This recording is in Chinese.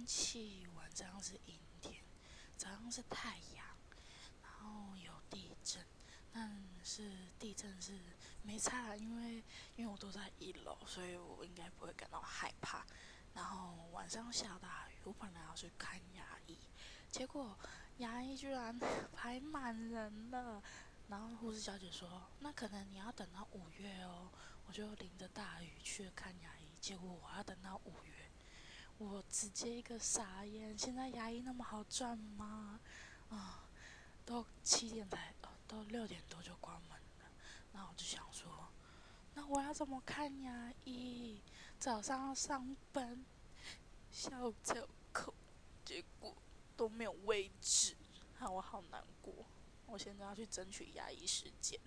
天气，晚上是阴天，早上是太阳，然后有地震。但是地震是没差，因为因为我都在一楼，所以我应该不会感到害怕。然后晚上下大雨，我本来要去看牙医，结果牙医居然排满人了。然后护士小姐说：“那可能你要等到五月哦。”我就淋着大雨去看牙医，结果我要等到五月，我直接一个傻眼。现在牙医那么好赚吗？啊，都七点才，都六点多就关门了。那我就想说，那我要怎么看牙医？早上要上班，下午才有课，结果都没有位置，让我好难过。我现在要去争取牙医时间。